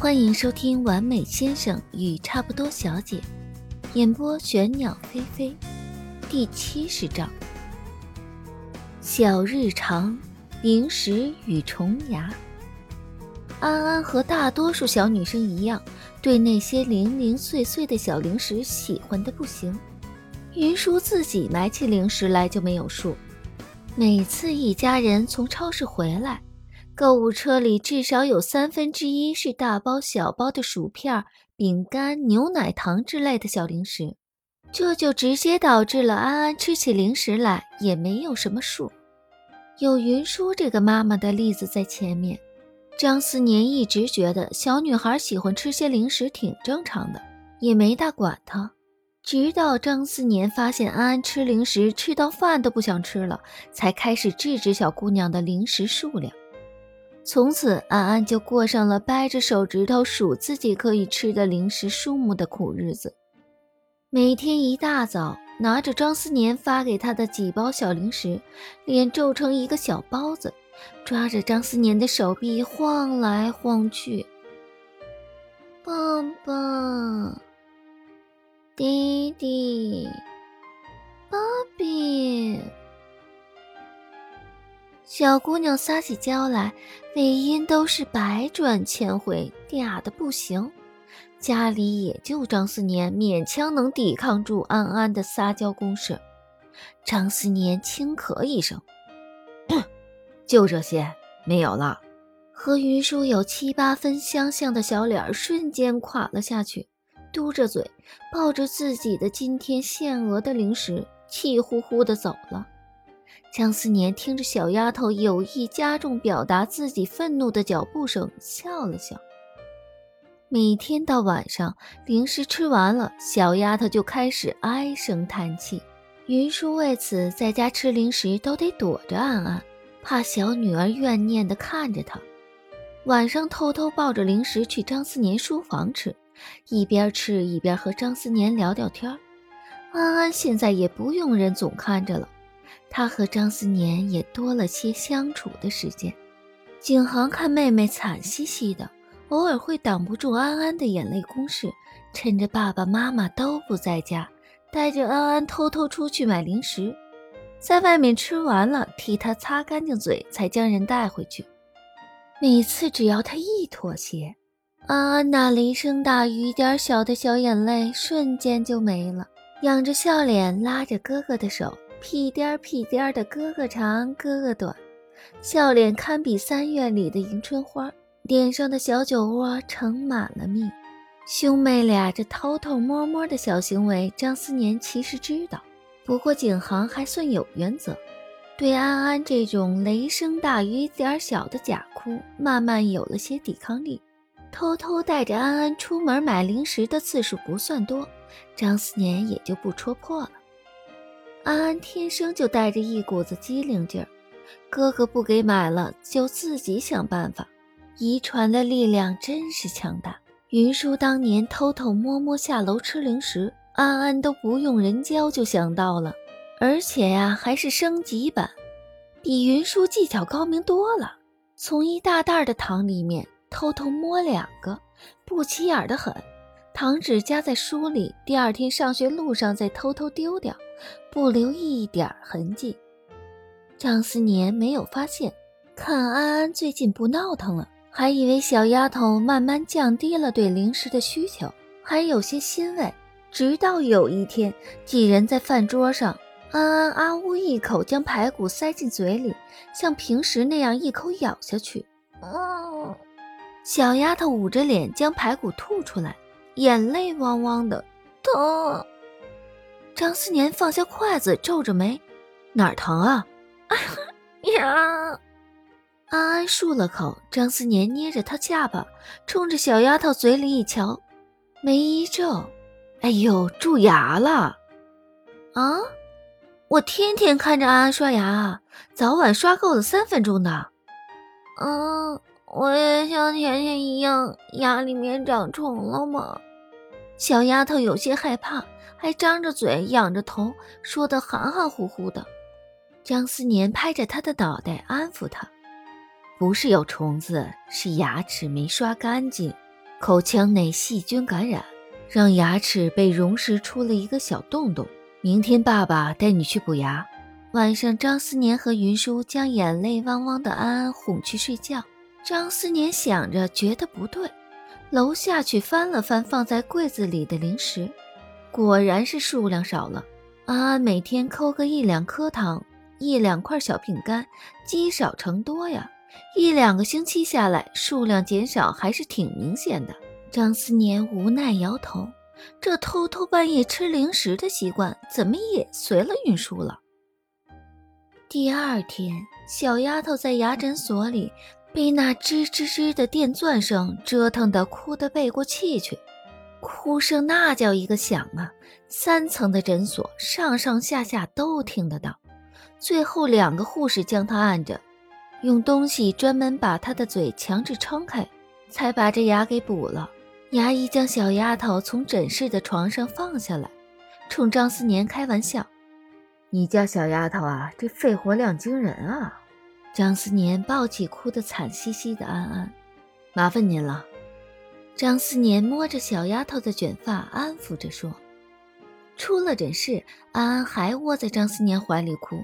欢迎收听《完美先生与差不多小姐》，演播玄鸟飞飞，第七十章。小日常，零食与虫牙。安安和大多数小女生一样，对那些零零碎碎的小零食喜欢的不行。云舒自己买起零食来就没有数，每次一家人从超市回来。购物车里至少有三分之一是大包小包的薯片、饼干、牛奶糖之类的小零食，这就直接导致了安安吃起零食来也没有什么数。有云舒这个妈妈的例子在前面，张思年一直觉得小女孩喜欢吃些零食挺正常的，也没大管她。直到张思年发现安安吃零食吃到饭都不想吃了，才开始制止小姑娘的零食数量。从此，安安就过上了掰着手指头数自己可以吃的零食数目的苦日子。每天一大早，拿着张思年发给他的几包小零食，脸皱成一个小包子，抓着张思年的手臂晃来晃去。爸爸，弟弟，芭比。小姑娘撒起娇来，尾音都是百转千回，嗲的不行。家里也就张思年勉强能抵抗住安安的撒娇攻势。张思年轻咳一声：“ 就这些，没有了。”和云舒有七八分相像的小脸瞬间垮了下去，嘟着嘴，抱着自己的今天限额的零食，气呼呼地走了。张思年听着小丫头有意加重表达自己愤怒的脚步声，笑了笑。每天到晚上，零食吃完了，小丫头就开始唉声叹气。云舒为此在家吃零食都得躲着安安，怕小女儿怨念地看着她。晚上偷偷抱着零食去张思年书房吃，一边吃一边和张思年聊聊天。安安现在也不用人总看着了。他和张思年也多了些相处的时间。景航看妹妹惨兮兮的，偶尔会挡不住安安的眼泪攻势，趁着爸爸妈妈都不在家，带着安安偷偷出去买零食，在外面吃完了，替她擦干净嘴，才将人带回去。每次只要他一妥协，安安那雷声大雨点小的小眼泪瞬间就没了，仰着笑脸拉着哥哥的手。屁颠儿屁颠儿的，哥哥长哥哥短，笑脸堪比三月里的迎春花，脸上的小酒窝盛满了蜜。兄妹俩这偷偷摸摸的小行为，张思年其实知道。不过景航还算有原则，对安安这种雷声大雨点小的假哭，慢慢有了些抵抗力。偷偷带着安安出门买零食的次数不算多，张思年也就不戳破了。安安天生就带着一股子机灵劲儿，哥哥不给买了，就自己想办法。遗传的力量真是强大。云舒当年偷偷摸摸下楼吃零食，安安都不用人教就想到了，而且呀，还是升级版，比云舒技巧高明多了。从一大袋的糖里面偷偷摸两个，不起眼的很。糖纸夹在书里，第二天上学路上再偷偷丢掉，不留一点痕迹。张思年没有发现，看安安最近不闹腾了，还以为小丫头慢慢降低了对零食的需求，还有些欣慰。直到有一天，几人在饭桌上，安安啊呜一口将排骨塞进嘴里，像平时那样一口咬下去。嗯，小丫头捂着脸将排骨吐出来。眼泪汪汪的，疼。张思年放下筷子，皱着眉：“哪儿疼啊？” 呀！安安漱了口，张思年捏着她下巴，冲着小丫头嘴里一瞧，眉一皱：“哎呦，蛀牙了！啊，我天天看着安安刷牙，早晚刷够了三分钟的。嗯，我也像甜甜一样，牙里面长虫了吗？”小丫头有些害怕，还张着嘴，仰着头，说的含含糊糊的。张思年拍着她的脑袋，安抚她：“不是有虫子，是牙齿没刷干净。口腔内细菌感染，让牙齿被溶蚀出了一个小洞洞。明天爸爸带你去补牙。晚上，张思年和云舒将眼泪汪汪的安安哄去睡觉。张思年想着，觉得不对，楼下去翻了翻放在柜子里的零食，果然是数量少了。安安每天抠个一两颗糖，一两块小饼干，积少成多呀。一两个星期下来，数量减少还是挺明显的。张思年无奈摇头，这偷偷半夜吃零食的习惯，怎么也随了云舒了？第二天，小丫头在牙诊所里。被那吱吱吱的电钻声折腾得哭得背过气去，哭声那叫一个响啊！三层的诊所，上上下下都听得到。最后两个护士将她按着，用东西专门把她的嘴强制撑开，才把这牙给补了。牙医将小丫头从诊室的床上放下来，冲张思年开玩笑：“你家小丫头啊，这肺活量惊人啊！”张思年抱起哭得惨兮兮的安安，麻烦您了。张思年摸着小丫头的卷发，安抚着说。出了诊室，安安还窝在张思年怀里哭，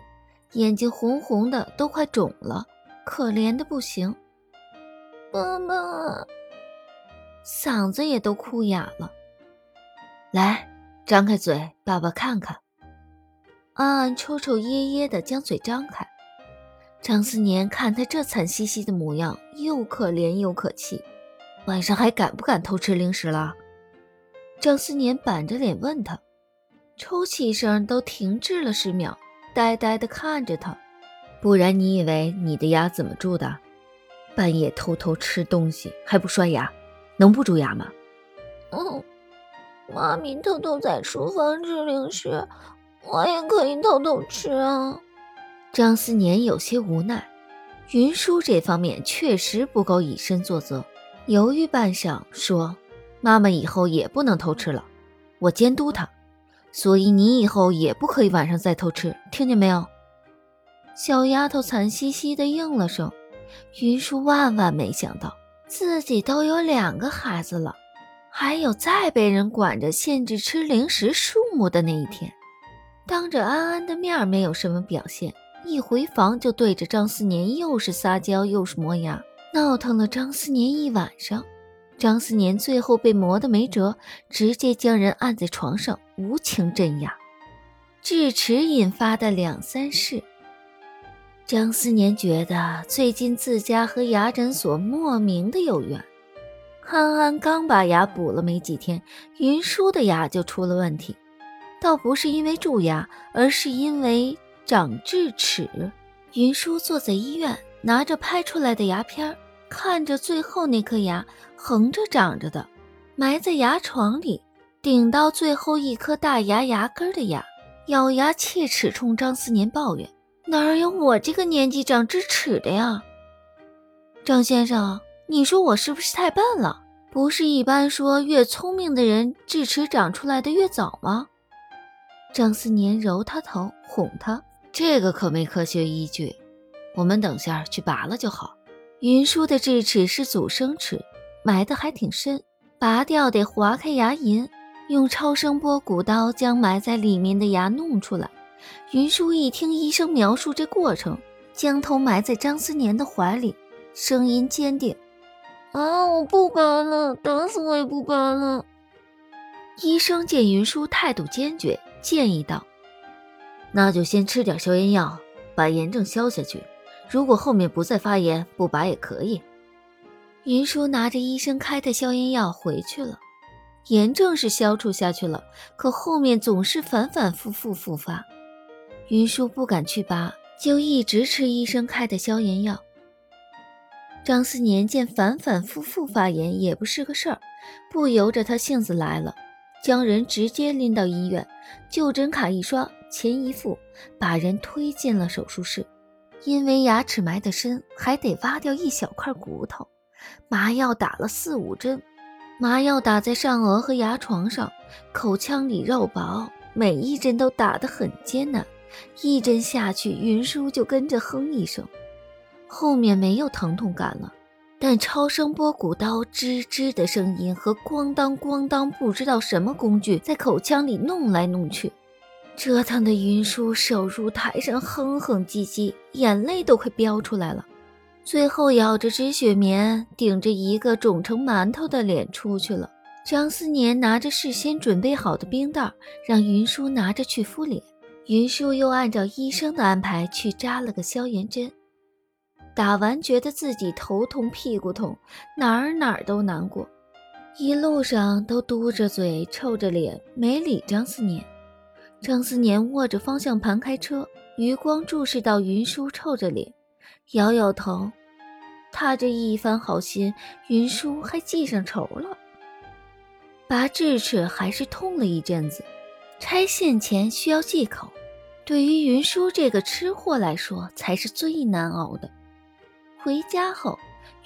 眼睛红红的，都快肿了，可怜的不行。妈妈，嗓子也都哭哑了。来，张开嘴，爸爸看看。安安抽抽噎噎的将嘴张开。张思年看他这惨兮兮的模样，又可怜又可气。晚上还敢不敢偷吃零食了？张思年板着脸问他，抽泣声都停滞了十秒，呆呆地看着他。不然你以为你的牙怎么蛀的？半夜偷偷吃东西还不刷牙，能不蛀牙吗？嗯，妈咪偷偷在厨房吃零食，我也可以偷偷吃啊。张思年有些无奈，云舒这方面确实不够以身作则，犹豫半晌说：“妈妈以后也不能偷吃了，我监督她，所以你以后也不可以晚上再偷吃，听见没有？”小丫头惨兮兮的应了声。云舒万万没想到，自己都有两个孩子了，还有再被人管着限制吃零食数目的那一天。当着安安的面没有什么表现。一回房就对着张思年又是撒娇又是磨牙，闹腾了张思年一晚上。张思年最后被磨得没辙，直接将人按在床上无情镇压。智齿引发的两三事，张思年觉得最近自家和牙诊所莫名的有缘。安安刚把牙补了没几天，云舒的牙就出了问题，倒不是因为蛀牙，而是因为。长智齿，云舒坐在医院，拿着拍出来的牙片，看着最后那颗牙横着长着的，埋在牙床里，顶到最后一颗大牙牙根的牙，咬牙切齿冲张思年抱怨：“哪有我这个年纪长智齿的呀？张先生，你说我是不是太笨了？不是一般说越聪明的人智齿长出来的越早吗？”张思年揉他头，哄他。这个可没科学依据，我们等下去拔了就好。云舒的智齿是阻生齿，埋得还挺深，拔掉得划开牙龈，用超声波骨刀将埋在里面的牙弄出来。云舒一听医生描述这过程，将头埋在张思年的怀里，声音坚定：“啊，我不拔了，打死我也不拔了。”医生见云舒态度坚决，建议道。那就先吃点消炎药，把炎症消下去。如果后面不再发炎，不拔也可以。云舒拿着医生开的消炎药回去了，炎症是消除下去了，可后面总是反反复复复发。云舒不敢去拔，就一直吃医生开的消炎药。张思年见反反复复发炎也不是个事儿，不由着他性子来了，将人直接拎到医院，就诊卡一刷。钱一付，把人推进了手术室。因为牙齿埋得深，还得挖掉一小块骨头。麻药打了四五针，麻药打在上颚和牙床上，口腔里肉薄，每一针都打得很艰难。一针下去，云舒就跟着哼一声。后面没有疼痛感了，但超声波骨刀吱吱的声音和咣当咣当不知道什么工具在口腔里弄来弄去，折腾的云舒手术台上哼哼唧唧，眼泪都快飙出来了。最后咬着止血棉，顶着一个肿成馒头的脸出去了。张思年拿着事先准备好的冰袋，让云舒拿着去敷脸。云舒又按照医生的安排去扎了个消炎针。打完觉得自己头痛屁股痛，哪儿哪儿都难过，一路上都嘟着嘴臭着脸没理张思年。张思年握着方向盘开车，余光注视到云舒臭着脸，摇摇头。他这一番好心，云舒还记上仇了。拔智齿还是痛了一阵子，拆线前需要忌口，对于云舒这个吃货来说才是最难熬的。回家后，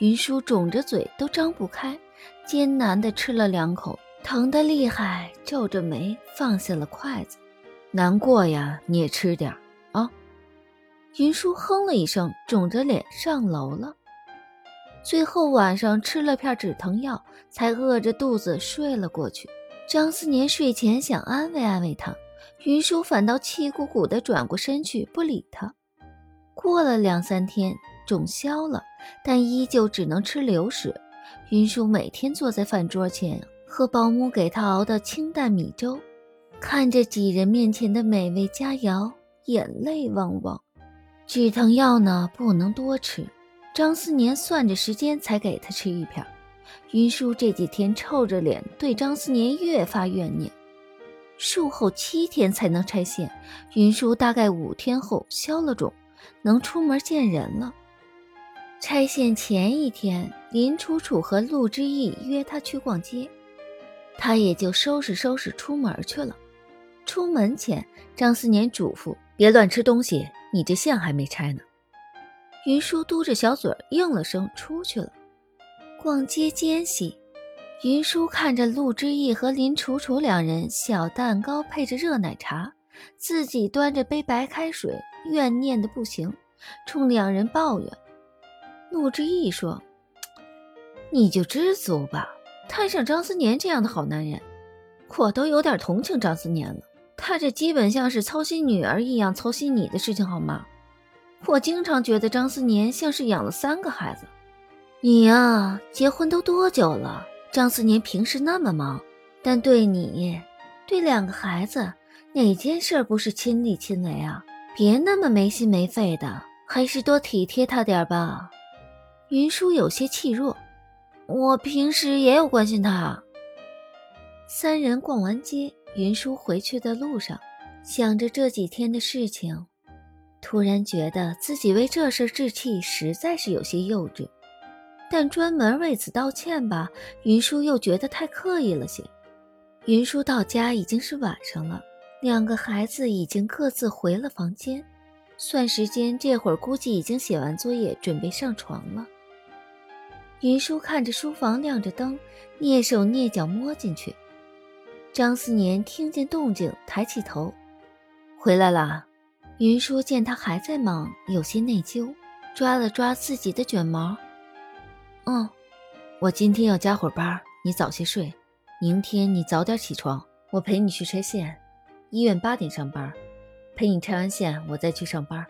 云舒肿着嘴都张不开，艰难地吃了两口，疼得厉害，皱着眉放下了筷子。难过呀，你也吃点啊。云舒哼了一声，肿着脸上楼了。最后晚上吃了片止疼药，才饿着肚子睡了过去。张思年睡前想安慰安慰他，云舒反倒气鼓鼓地转过身去不理他。过了两三天。肿消了，但依旧只能吃流食。云舒每天坐在饭桌前，喝保姆给他熬的清淡米粥，看着几人面前的美味佳肴，眼泪汪汪。止疼药呢，不能多吃。张思年算着时间才给他吃一片。云舒这几天臭着脸，对张思年越发怨念。术后七天才能拆线，云舒大概五天后消了肿，能出门见人了。拆线前一天，林楚楚和陆之意约他去逛街，他也就收拾收拾出门去了。出门前，张思年嘱咐：“别乱吃东西，你这线还没拆呢。”云舒嘟着小嘴应了声，出去了。逛街间隙，云舒看着陆之意和林楚楚两人小蛋糕配着热奶茶，自己端着杯白开水，怨念的不行，冲两人抱怨。陆之意说：“你就知足吧，摊上张思年这样的好男人，我都有点同情张思年了。他这基本像是操心女儿一样操心你的事情，好吗？我经常觉得张思年像是养了三个孩子。你呀，结婚都多久了？张思年平时那么忙，但对你，对两个孩子，哪件事不是亲力亲为啊？别那么没心没肺的，还是多体贴他点吧。”云舒有些气弱，我平时也有关心他。三人逛完街，云舒回去的路上，想着这几天的事情，突然觉得自己为这事置气实在是有些幼稚。但专门为此道歉吧，云舒又觉得太刻意了些。云舒到家已经是晚上了，两个孩子已经各自回了房间，算时间，这会儿估计已经写完作业，准备上床了。云舒看着书房亮着灯，蹑手蹑脚摸进去。张思年听见动静，抬起头，回来了。云舒见他还在忙，有些内疚，抓了抓自己的卷毛。嗯，我今天要加会儿班，你早些睡。明天你早点起床，我陪你去拆线。医院八点上班，陪你拆完线，我再去上班。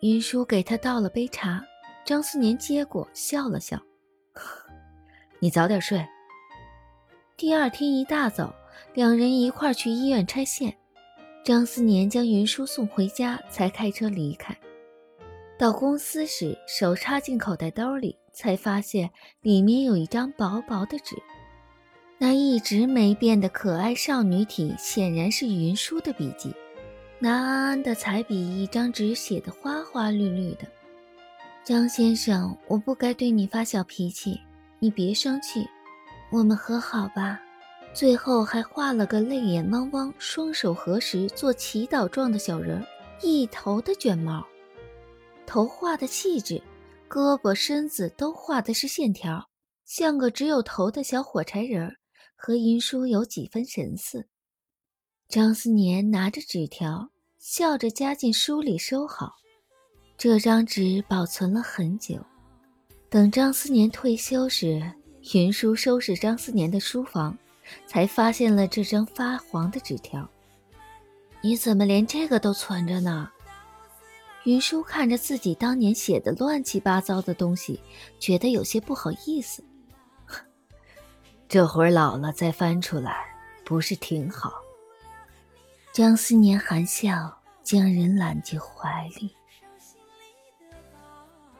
云舒给他倒了杯茶，张思年接过，笑了笑。你早点睡。第二天一大早，两人一块去医院拆线。张思年将云舒送回家，才开车离开。到公司时，手插进口袋兜里，才发现里面有一张薄薄的纸。那一直没变的可爱少女体，显然是云舒的笔记。那安安的彩笔，一张纸写的花花绿绿的。张先生，我不该对你发小脾气，你别生气，我们和好吧。最后还画了个泪眼汪汪、双手合十做祈祷状的小人儿，一头的卷毛，头画的细致，胳膊身子都画的是线条，像个只有头的小火柴人儿，和云舒有几分神似。张思年拿着纸条，笑着夹进书里收好。这张纸保存了很久，等张思年退休时，云舒收拾张思年的书房，才发现了这张发黄的纸条。你怎么连这个都存着呢？云舒看着自己当年写的乱七八糟的东西，觉得有些不好意思。这会儿老了再翻出来，不是挺好？张思年含笑，将人揽进怀里。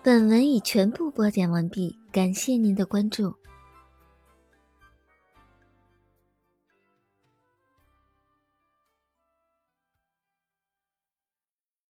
本文已全部播讲完毕，感谢您的关注。